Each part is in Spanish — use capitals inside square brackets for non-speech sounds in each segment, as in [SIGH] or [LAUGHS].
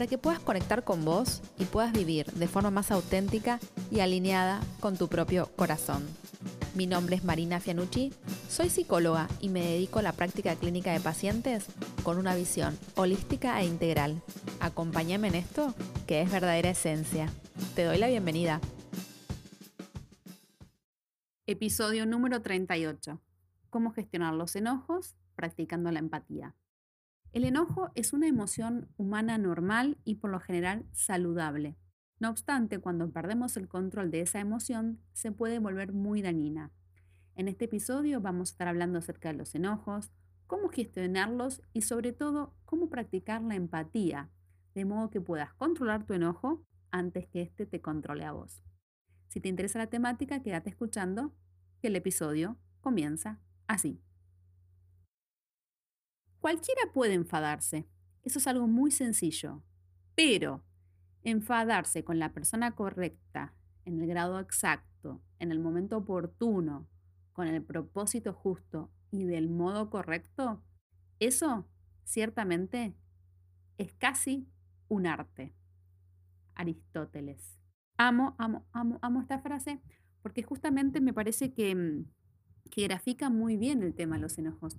para que puedas conectar con vos y puedas vivir de forma más auténtica y alineada con tu propio corazón. Mi nombre es Marina Fianucci, soy psicóloga y me dedico a la práctica clínica de pacientes con una visión holística e integral. Acompáñame en esto, que es verdadera esencia. Te doy la bienvenida. Episodio número 38. Cómo gestionar los enojos practicando la empatía. El enojo es una emoción humana normal y por lo general saludable. No obstante, cuando perdemos el control de esa emoción, se puede volver muy dañina. En este episodio vamos a estar hablando acerca de los enojos, cómo gestionarlos y sobre todo cómo practicar la empatía, de modo que puedas controlar tu enojo antes que éste te controle a vos. Si te interesa la temática, quédate escuchando, que el episodio comienza así. Cualquiera puede enfadarse, eso es algo muy sencillo, pero enfadarse con la persona correcta, en el grado exacto, en el momento oportuno, con el propósito justo y del modo correcto, eso ciertamente es casi un arte. Aristóteles. Amo, amo, amo, amo esta frase porque justamente me parece que, mm, que grafica muy bien el tema de los enojos.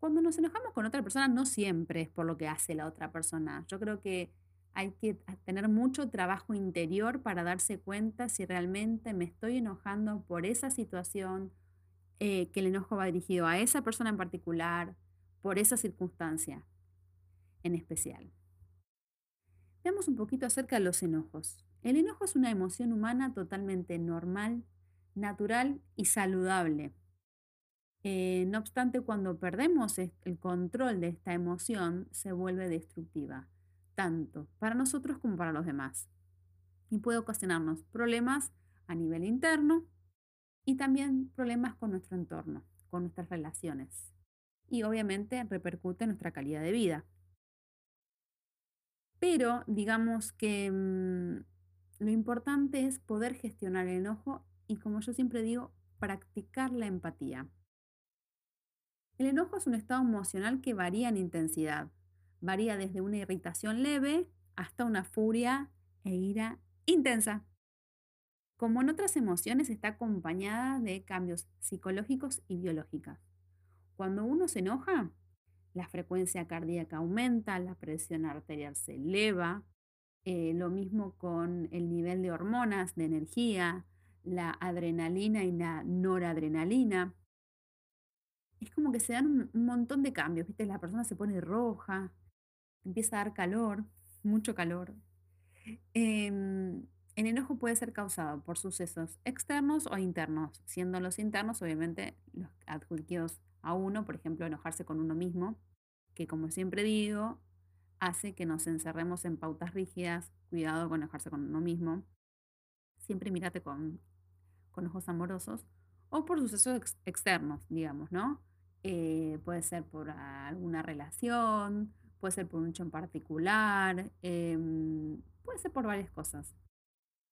Cuando nos enojamos con otra persona, no siempre es por lo que hace la otra persona. Yo creo que hay que tener mucho trabajo interior para darse cuenta si realmente me estoy enojando por esa situación, eh, que el enojo va dirigido a esa persona en particular, por esa circunstancia en especial. Veamos un poquito acerca de los enojos. El enojo es una emoción humana totalmente normal, natural y saludable. Eh, no obstante, cuando perdemos el control de esta emoción, se vuelve destructiva, tanto para nosotros como para los demás. Y puede ocasionarnos problemas a nivel interno y también problemas con nuestro entorno, con nuestras relaciones. Y obviamente repercute en nuestra calidad de vida. Pero digamos que mm, lo importante es poder gestionar el enojo y, como yo siempre digo, practicar la empatía. El enojo es un estado emocional que varía en intensidad. Varía desde una irritación leve hasta una furia e ira intensa. Como en otras emociones, está acompañada de cambios psicológicos y biológicos. Cuando uno se enoja, la frecuencia cardíaca aumenta, la presión arterial se eleva, eh, lo mismo con el nivel de hormonas, de energía, la adrenalina y la noradrenalina. Es como que se dan un, montón de cambios, ¿viste? La persona se pone roja, empieza a dar calor, mucho calor. Em, el enojo puede ser causado por sucesos externos o internos, siendo los internos obviamente los adjudicados a uno, por ejemplo, enojarse con uno mismo, que como siempre digo, hace que nos encerremos en pautas rígidas, cuidado con enojarse con uno mismo, siempre mírate con, con ojos amorosos, o por sucesos externos, digamos, ¿no? Eh, puede ser por alguna relación, puede ser por un hecho en particular, em, puede ser por varias cosas.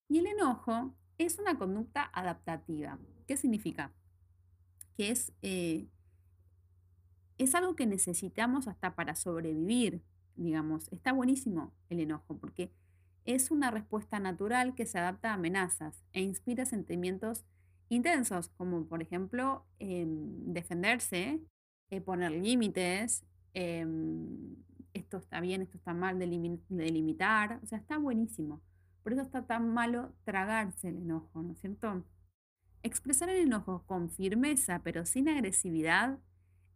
Y el enojo es una conducta adaptativa. ¿Qué significa? Que es eh, es algo que necesitamos hasta para sobrevivir, digamos. Está buenísimo el enojo porque es una respuesta natural que se adapta a amenazas e inspira sentimientos intensos, como por ejemplo em, defenderse, eh, poner límites, em, esto está bien, esto está mal, delimitar, o sea, está buenísimo. Por eso está tan malo tragarse el enojo, ¿no es cierto? Expresar el enojo con firmeza, pero sin agresividad,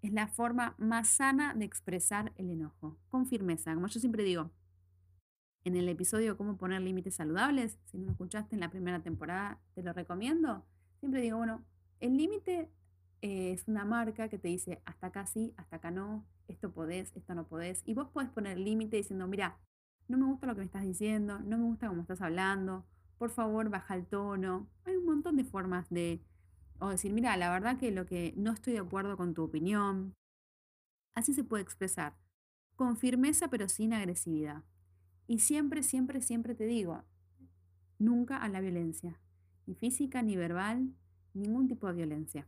es la forma más sana de expresar el enojo, con firmeza. Como yo siempre digo, en el episodio Cómo poner límites saludables, si no lo escuchaste en la primera temporada, te lo recomiendo. Siempre digo, bueno, el límite eh, es una marca que te dice hasta acá sí, hasta acá no, esto podés, esto no podés. Y vos podés poner límite diciendo, mira, no me gusta lo que me estás diciendo, no me gusta cómo estás hablando, por favor, baja el tono. Hay un montón de formas de, o decir, mira, la verdad que lo que no estoy de acuerdo con tu opinión. Así se puede expresar, con firmeza pero sin agresividad. Y siempre, siempre, siempre te digo, nunca a la violencia, ni física, ni verbal, ningún tipo de violencia.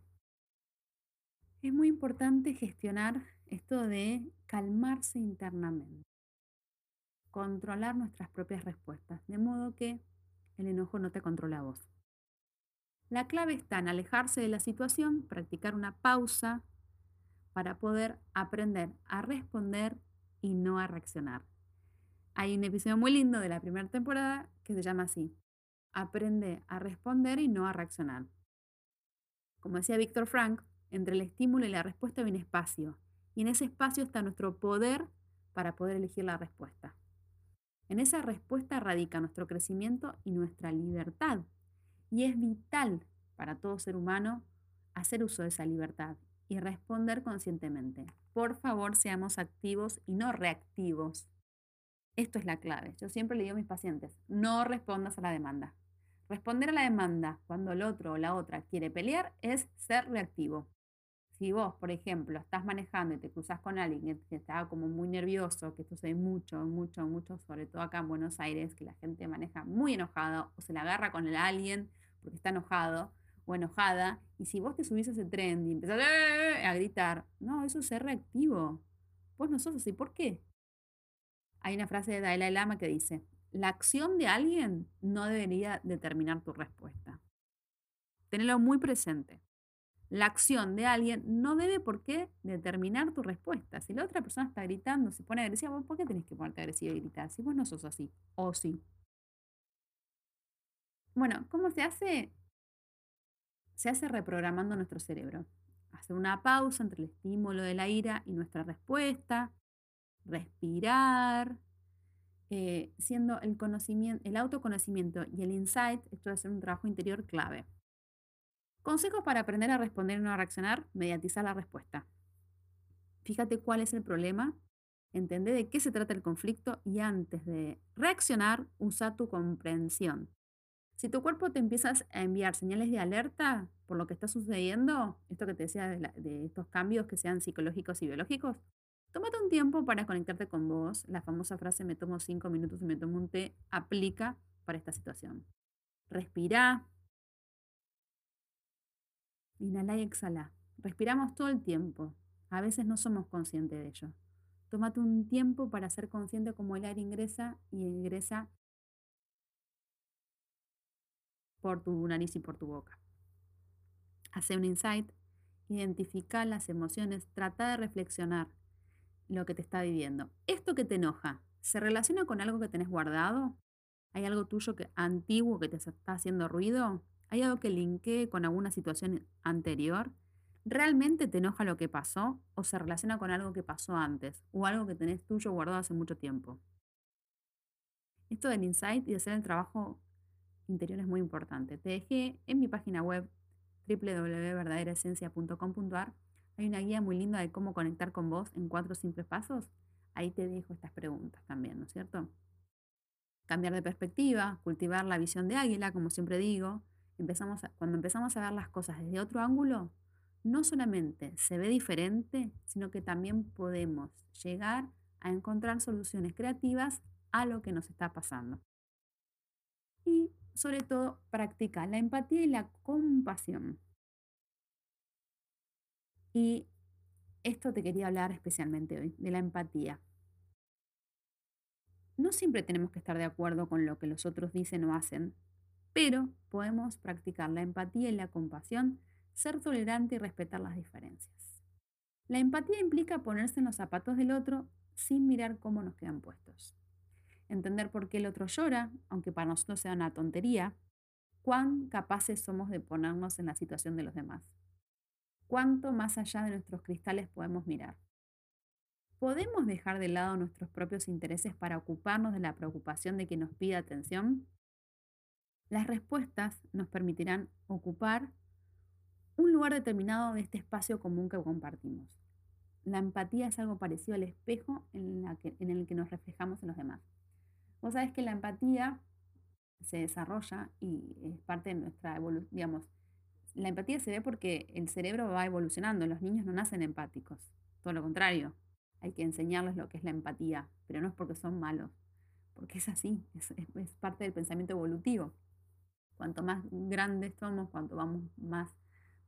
Es muy importante gestionar esto de calmarse internamente, controlar nuestras propias respuestas, de modo que el enojo no te controla a vos. La clave está en alejarse de la situación, practicar una pausa para poder aprender a responder y no a reaccionar. Hay un episodio muy lindo de la primera temporada que se llama así, Aprende a responder y no a reaccionar. Como decía Víctor Frank, entre el estímulo y la respuesta hay un espacio, y en ese espacio está nuestro poder para poder elegir la respuesta. En esa respuesta radica nuestro crecimiento y nuestra libertad. Y es vital para todo ser humano hacer uso de esa libertad y responder conscientemente. Por favor, seamos activos y no reactivos. Esto es la clave. Yo siempre le digo a mis pacientes, no respondas a la demanda. Responder a la demanda cuando el otro o la otra quiere pelear es ser reactivo. Si vos, por ejemplo, estás manejando y te cruzas con alguien que está como muy nervioso, que esto se ve mucho, mucho, mucho, sobre todo acá en Buenos Aires, que la gente maneja muy enojado o se la agarra con el alguien porque está enojado o enojada, y si vos te subís a ese tren y empezás a gritar, no, eso es ser reactivo. Vos no sos así, ¿por qué? Hay una frase de Dalai Lama que dice, la acción de alguien no debería determinar tu respuesta. Tenelo muy presente la acción de alguien no debe por qué determinar tu respuesta. Si la otra persona está gritando, se pone agresiva, ¿por qué tenés que ponerte agresiva y gritar? Si vos no sos así, o sí. Bueno, ¿cómo se hace? Se hace reprogramando nuestro cerebro. Hacer una pausa entre el estímulo de la ira y nuestra respuesta, respirar, eh, siendo el, conocimiento, el autoconocimiento y el insight, esto de hacer un trabajo interior clave. Consejos para aprender a responder y no a reaccionar, mediatizar la respuesta. Fíjate cuál es el problema, entende de qué se trata el conflicto y antes de reaccionar, usa tu comprensión. Si tu cuerpo te empiezas a enviar señales de alerta por lo que está sucediendo, esto que te decía de, de estos cambios que sean psicológicos y biológicos, tómate un tiempo para conectarte con vos. La famosa frase me tomo cinco minutos y me tomo un té aplica para esta situación. Respira, Inhala y exhala. Respiramos todo el tiempo. A veces no somos conscientes de ello. Tómate un tiempo para ser consciente cómo el aire ingresa y ingresa por tu nariz y por tu boca. Hace un insight, identifica las emociones, trata de reflexionar lo que te está viviendo. Esto que te enoja, ¿se relaciona con algo que tenés guardado? ¿Hay algo tuyo que, antiguo que te está haciendo ruido? ¿Hay algo que linkee con alguna situación anterior? ¿Realmente te enoja lo que pasó o se relaciona con algo que pasó antes o algo que tenés tuyo guardado hace mucho tiempo? Esto del insight y hacer el trabajo interior es muy importante. Te dejé en mi página web www.verdaderaesencia.com.ar hay una guía muy linda de cómo conectar con vos en cuatro simples pasos. Ahí te dejo estas preguntas también, ¿no es cierto? Cambiar de perspectiva, cultivar la visión de águila, como siempre digo, empezamos cuando empezamos a ver las cosas desde otro ángulo, no solamente se ve diferente, sino que también podemos llegar a encontrar soluciones creativas a lo que nos está pasando. Y sobre todo, practica la empatía y la compasión. Y esto te quería hablar especialmente hoy, de la empatía. No siempre tenemos que estar de acuerdo con lo que los otros dicen o hacen, pero podemos practicar la empatía y la compasión, ser tolerante y respetar las diferencias. La empatía implica ponerse en los zapatos del otro sin mirar cómo nos quedan puestos. Entender por qué el otro llora, aunque para nosotros sea una tontería, cuán capaces somos de ponernos en la situación de los demás. Cuánto más allá de nuestros cristales podemos mirar. ¿Podemos dejar de lado nuestros propios intereses para ocuparnos de la preocupación de que nos pida atención? Las respuestas nos permitirán ocupar un lugar determinado de este espacio común que compartimos. La empatía es algo parecido al espejo en, el que nos reflejamos en los demás. Vos sabés que la empatía se desarrolla y es parte de nuestra evolución, la empatía se ve porque el cerebro va evolucionando, los niños no nacen empáticos, todo lo contrario, hay que enseñarles lo que es la empatía, pero no es porque son malos, porque es así, es, parte del pensamiento evolutivo. Cuanto más grandes somos, cuanto vamos más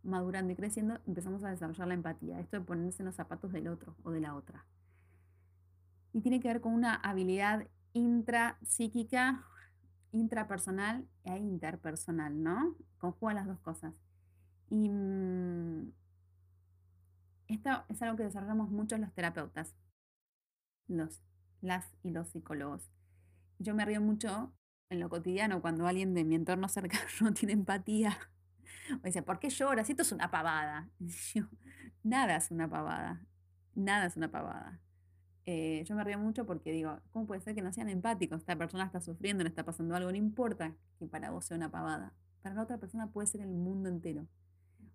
madurando y creciendo, empezamos a desarrollar la empatía, esto de ponerse en los zapatos del otro o de la otra. Y tiene que ver con una habilidad intrapsíquica, intrapersonal e interpersonal, ¿no? Conjuga las dos cosas. Y mm, esto es algo que desarrollamos muchos los terapeutas, los, las y los psicólogos. Yo me río mucho en lo cotidiano cuando alguien de mi entorno cercano [LAUGHS] no tiene empatía. O dice, ¿por qué lloras? Esto es una pavada. [LAUGHS] nada es una pavada. Nada es una pavada. Eh, yo me río mucho porque digo, ¿cómo puede ser que no sean empáticos? Esta persona está sufriendo, le está pasando algo, no importa que para vos sea una pavada. Para la otra persona puede ser el mundo entero.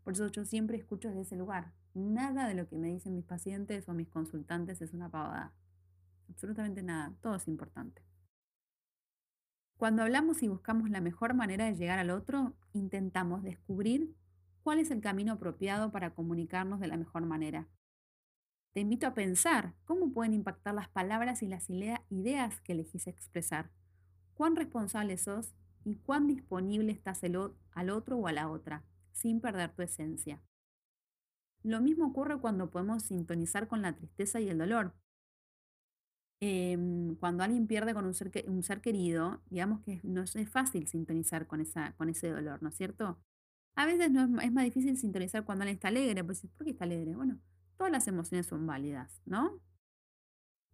Por eso yo siempre escucho desde ese lugar. Nada de lo que me dicen mis pacientes o mis consultantes es una pavada. Absolutamente nada. Todo es importante. Cuando hablamos y buscamos la mejor manera de llegar al otro, intentamos descubrir cuál es el camino apropiado para comunicarnos de la mejor manera. Te invito a pensar cómo pueden impactar las palabras y las ideas que elegís expresar. Cuán responsable sos y cuán disponible estás al otro o a la otra sin perder tu esencia. Lo mismo ocurre cuando podemos sintonizar con la tristeza y el dolor. Em, cuando alguien pierde con un ser, un ser querido, digamos que no es fácil sintonizar con, esa, con ese dolor, ¿no es cierto? A veces no es, es más difícil sintonizar cuando alguien está alegre, pues ¿por qué está alegre? Bueno, todas las emociones son válidas, ¿no?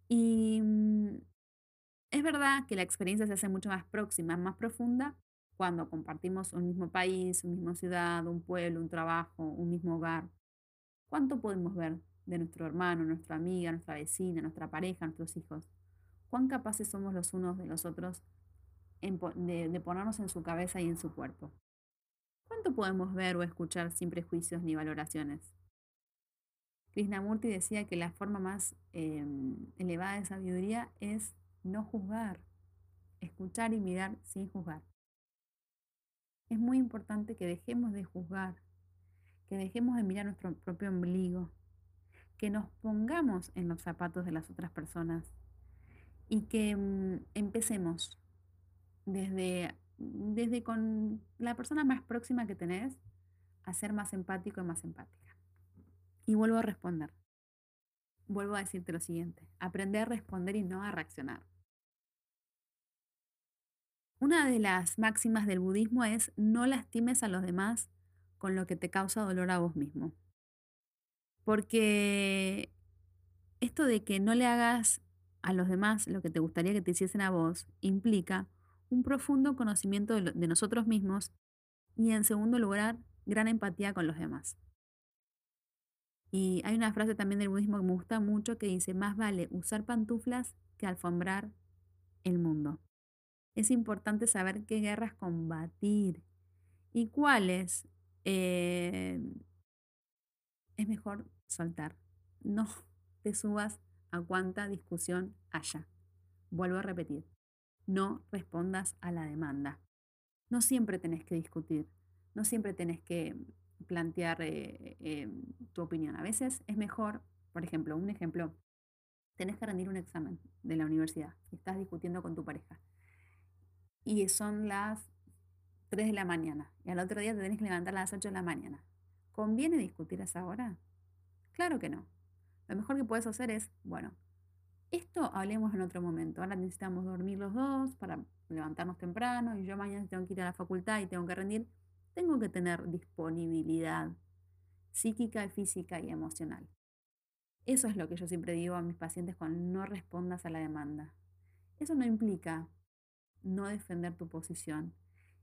Y mm, es verdad que la experiencia se hace mucho más próxima, más profunda, cuando compartimos un mismo país, una misma ciudad, un pueblo, un trabajo, un mismo hogar. ¿Cuánto podemos ver de nuestro hermano, nuestra amiga, nuestra vecina, nuestra pareja, nuestros hijos? ¿Cuán capaces somos los unos de los otros de, ponernos en su cabeza y en su cuerpo? ¿Cuánto podemos ver o escuchar sin prejuicios ni valoraciones? Krishnamurti decía que la forma más em, elevada de sabiduría es no juzgar, escuchar y mirar sin juzgar es muy importante que dejemos de juzgar, que dejemos de mirar nuestro propio ombligo, que nos pongamos en los zapatos de las otras personas y que mm, empecemos desde, desde con la persona más próxima que tenés a ser más empático y más empática. Y vuelvo a responder. Vuelvo a decirte lo siguiente, aprender a responder y no a reaccionar. Una de las máximas del budismo es no lastimes a los demás con lo que te causa dolor a vos mismo. Porque esto de que no le hagas a los demás lo que te gustaría que te hiciesen a vos implica un profundo conocimiento de, nosotros mismos y en segundo lugar, gran empatía con los demás. Y hay una frase también del budismo que me gusta mucho que dice, más vale usar pantuflas que alfombrar el mundo es importante saber qué guerras combatir y cuáles eh, es mejor soltar. No [LAUGHS] te subas a cuánta discusión haya. Vuelvo a repetir, no respondas a la demanda. No siempre tenés que discutir, no siempre tenés que plantear eh, eh, tu opinión. A veces es mejor, por ejemplo, un ejemplo, tenés que rendir un examen de la universidad y estás discutiendo con tu pareja y son las 3 de la mañana y al otro día te tenés que levantar a las 8 de la mañana. ¿Conviene discutir a esa hora? Claro que no. Lo mejor que puedes hacer es, bueno, esto hablemos en otro momento. Ahora necesitamos dormir los dos para levantarnos temprano y yo mañana tengo que ir a la facultad y tengo que rendir. Tengo que tener disponibilidad psíquica, física y emocional. Eso es lo que yo siempre digo a mis pacientes cuando no respondas a la demanda. Eso no implica no defender tu posición.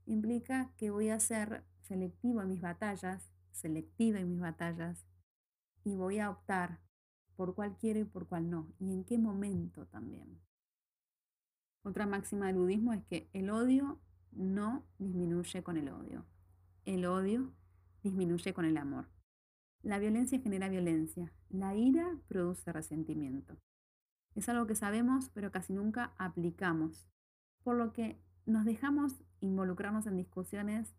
Implica que voy a ser selectivo en mis batallas, selectiva en mis batallas, y voy a optar por cuál quiero y por cuál no, y en qué momento también. Otra máxima del budismo es que el odio no disminuye con el odio. El odio disminuye con el amor. La violencia genera violencia. La ira produce resentimiento. Es algo que sabemos pero casi nunca aplicamos por lo que nos dejamos involucrarnos en discusiones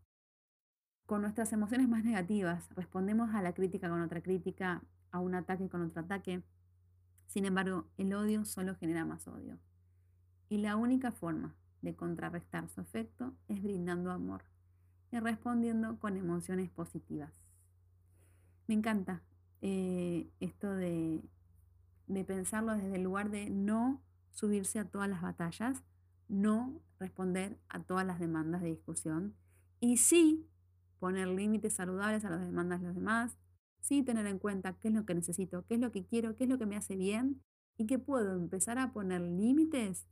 con nuestras emociones más negativas, respondemos a la crítica con otra crítica, a un ataque con otro ataque. Sin embargo, el odio solo genera más odio. Y la única forma de contrarrestar su efecto es brindando amor y respondiendo con emociones positivas. Me encanta eh, esto de, de pensarlo desde el lugar de no subirse a todas las batallas, no responder a todas las demandas de discusión y sí poner límites saludables a las demandas de los demás, sí tener en cuenta qué es lo que necesito, qué es lo que quiero, qué es lo que me hace bien y que puedo empezar a poner límites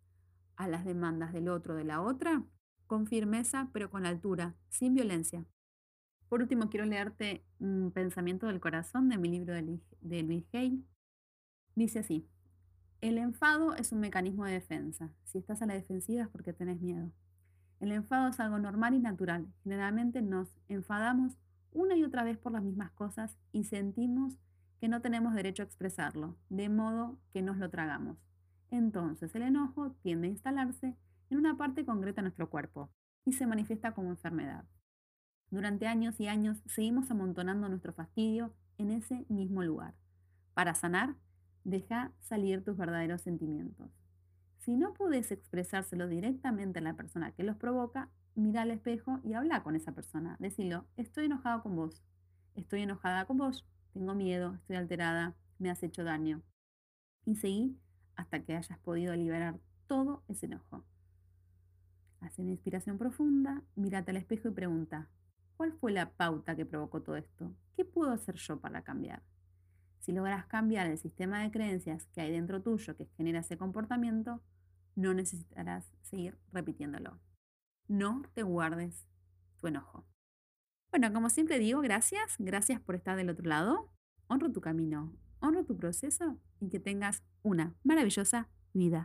a las demandas del otro, de la otra, con firmeza pero con altura, sin violencia. Por último, quiero leerte un pensamiento del corazón de mi libro de Luis Hay. Dice así, el enfado es un mecanismo de defensa. Si estás a la defensiva es porque tenés miedo. El enfado es algo normal y natural. Generalmente nos enfadamos una y otra vez por las mismas cosas y sentimos que no tenemos derecho a expresarlo, de modo que nos lo tragamos. Entonces el enojo tiende a instalarse en una parte concreta de nuestro cuerpo y se manifiesta como enfermedad. Durante años y años seguimos amontonando nuestro fastidio en ese mismo lugar. Para sanar, deja salir tus verdaderos sentimientos. Si no puedes expresárselo directamente a la persona que los provoca, mira al espejo y habla con esa persona. Decilo, estoy enojado con vos, estoy enojada con vos, tengo miedo, estoy alterada, me has hecho daño. Y seguí hasta que hayas podido liberar todo ese enojo. Haz una inspiración profunda, mírate al espejo y pregunta, ¿cuál fue la pauta que provocó todo esto? ¿Qué puedo hacer yo para cambiar? Si logras cambiar el sistema de creencias que hay dentro tuyo que genera ese comportamiento, no necesitarás seguir repitiéndolo. No te guardes tu enojo. Bueno, como siempre digo, gracias, gracias por estar del otro lado. Honro tu camino, honro tu proceso y que tengas una maravillosa vida.